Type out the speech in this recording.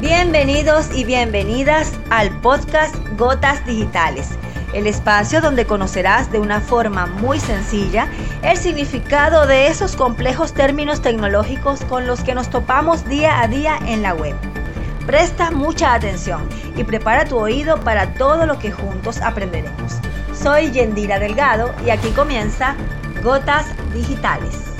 Bienvenidos y bienvenidas al podcast Gotas Digitales, el espacio donde conocerás de una forma muy sencilla el significado de esos complejos términos tecnológicos con los que nos topamos día a día en la web. Presta mucha atención y prepara tu oído para todo lo que juntos aprenderemos. Soy Yendira Delgado y aquí comienza Gotas Digitales.